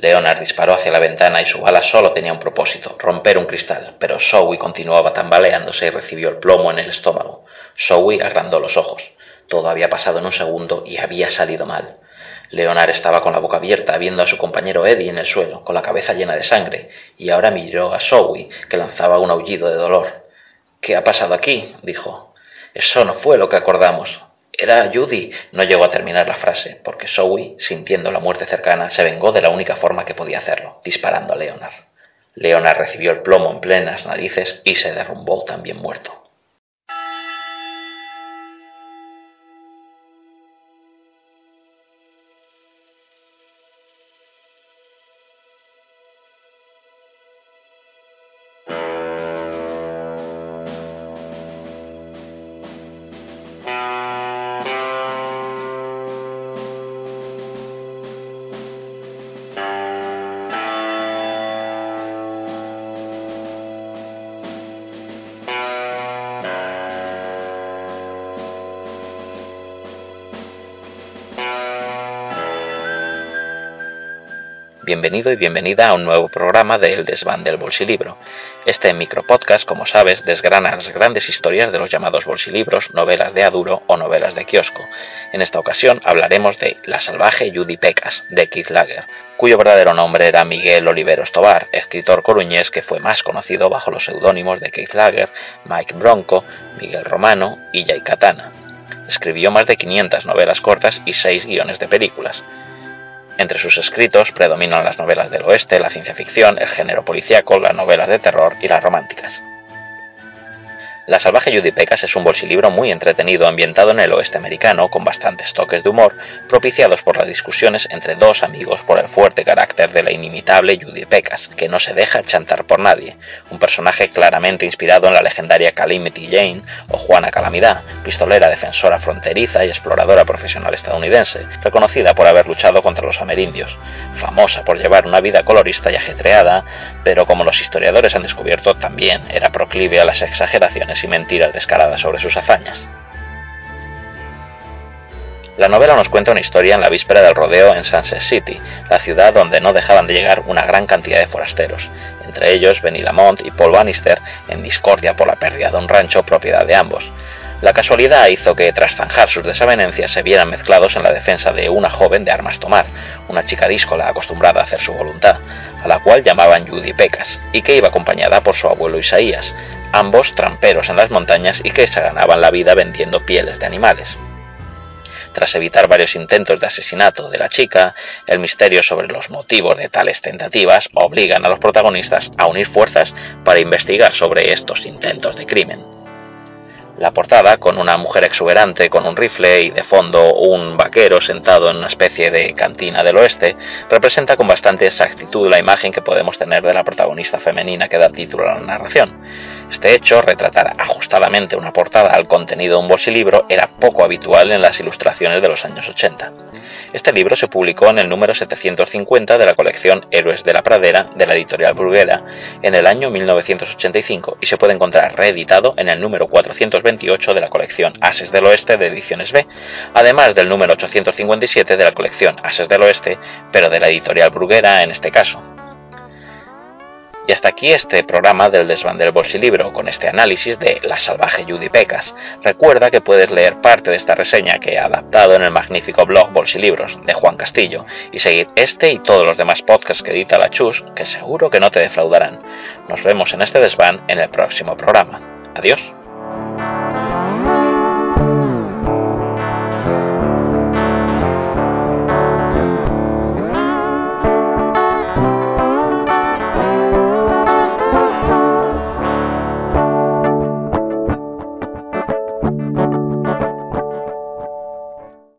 Leonard disparó hacia la ventana y su bala solo tenía un propósito, romper un cristal, pero Zoe continuaba tambaleándose y recibió el plomo en el estómago. Zoe agrandó los ojos. Todo había pasado en un segundo y había salido mal. Leonard estaba con la boca abierta, viendo a su compañero Eddie en el suelo, con la cabeza llena de sangre, y ahora miró a Zoe, que lanzaba un aullido de dolor. ¿Qué ha pasado aquí? dijo. Eso no fue lo que acordamos. Era Judy. No llegó a terminar la frase, porque Zoe, sintiendo la muerte cercana, se vengó de la única forma que podía hacerlo, disparando a Leonard. Leonard recibió el plomo en plenas narices y se derrumbó también muerto. Bienvenido y bienvenida a un nuevo programa de El Desván del Bolsilibro. Este micropodcast, como sabes, desgrana las grandes historias de los llamados bolsilibros, novelas de aduro o novelas de kiosco. En esta ocasión hablaremos de La salvaje Judy Pecas, de Keith Lager, cuyo verdadero nombre era Miguel Oliveros Tobar, escritor coruñés que fue más conocido bajo los seudónimos de Keith Lager, Mike Bronco, Miguel Romano y Jay Katana. Escribió más de 500 novelas cortas y 6 guiones de películas. Entre sus escritos predominan las novelas del oeste, la ciencia ficción, el género policíaco, las novelas de terror y las románticas. La salvaje Judy Pecas es un bolsilibro muy entretenido ambientado en el oeste americano, con bastantes toques de humor, propiciados por las discusiones entre dos amigos por el fuerte carácter de la inimitable Judy Pecas, que no se deja chantar por nadie, un personaje claramente inspirado en la legendaria Calamity Jane o Juana Calamidad, pistolera defensora fronteriza y exploradora profesional estadounidense, reconocida por haber luchado contra los amerindios, famosa por llevar una vida colorista y ajetreada, pero como los historiadores han descubierto también era proclive a las exageraciones y mentiras descaradas sobre sus hazañas. La novela nos cuenta una historia en la víspera del rodeo en Sunset City, la ciudad donde no dejaban de llegar una gran cantidad de forasteros, entre ellos Benny Lamont y Paul Bannister, en discordia por la pérdida de un rancho propiedad de ambos. La casualidad hizo que, tras zanjar sus desavenencias, se vieran mezclados en la defensa de una joven de armas tomar, una chica díscola acostumbrada a hacer su voluntad, a la cual llamaban Judy Pecas, y que iba acompañada por su abuelo Isaías, ambos tramperos en las montañas y que se ganaban la vida vendiendo pieles de animales. Tras evitar varios intentos de asesinato de la chica, el misterio sobre los motivos de tales tentativas obligan a los protagonistas a unir fuerzas para investigar sobre estos intentos de crimen. La portada, con una mujer exuberante con un rifle y de fondo un vaquero sentado en una especie de cantina del oeste, representa con bastante exactitud la imagen que podemos tener de la protagonista femenina que da título a la narración. Este hecho, retratar ajustadamente una portada al contenido de un bolsilibro, era poco habitual en las ilustraciones de los años 80. Este libro se publicó en el número 750 de la colección Héroes de la Pradera de la editorial Bruguera en el año 1985 y se puede encontrar reeditado en el número 428 de la colección Ases del Oeste de Ediciones B, además del número 857 de la colección Ases del Oeste, pero de la editorial Bruguera en este caso. Y hasta aquí este programa del desván del bolsilibro con este análisis de La salvaje Judy Pecas. Recuerda que puedes leer parte de esta reseña que he adaptado en el magnífico blog Bolsilibros de Juan Castillo y seguir este y todos los demás podcasts que edita la Chus, que seguro que no te defraudarán. Nos vemos en este desván en el próximo programa. Adiós.